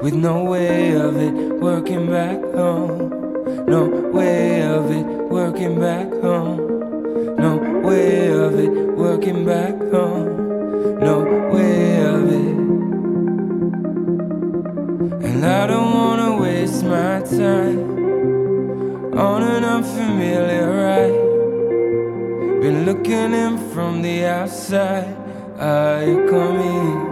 with no way of it working back home. No way of it working back home. No way of it working back home. No way of it. And I don't wanna waste my time on an unfamiliar ride. Been looking in from the outside. Are you coming?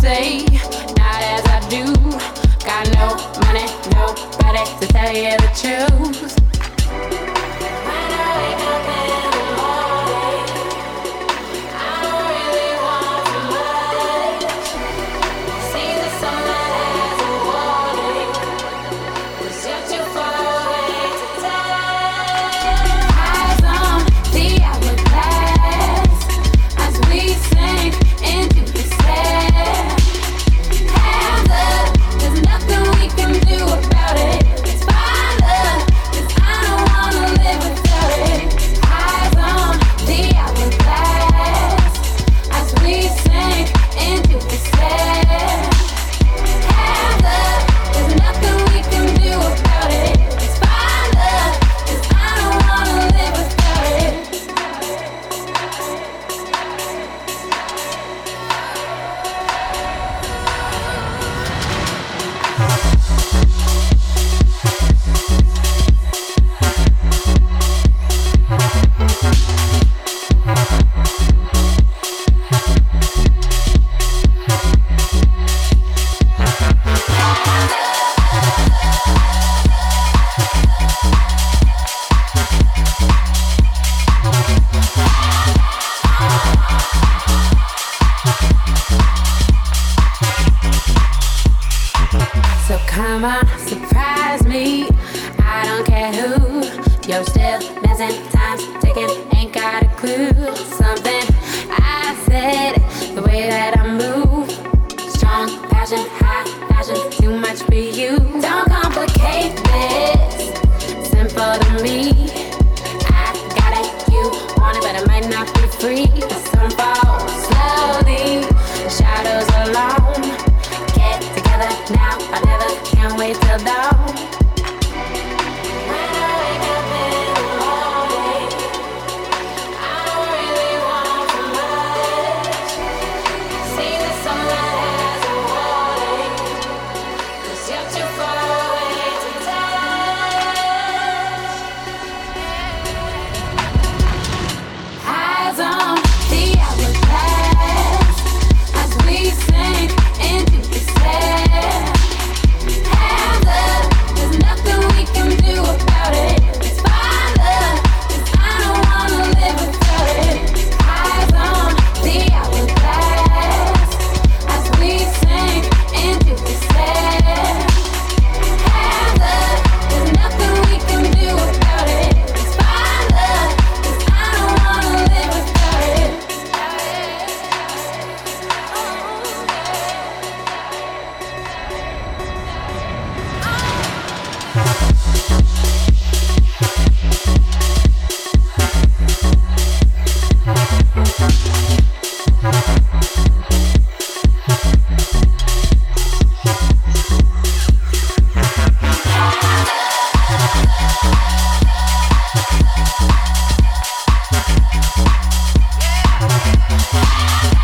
say, not as I do. Got no money, nobody to tell you the truth. Bye.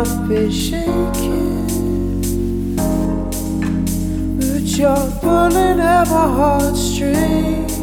I've been shaking. But you're pulling at my heartstrings,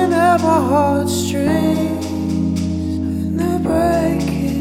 pulling at my heartstrings, and they're breaking.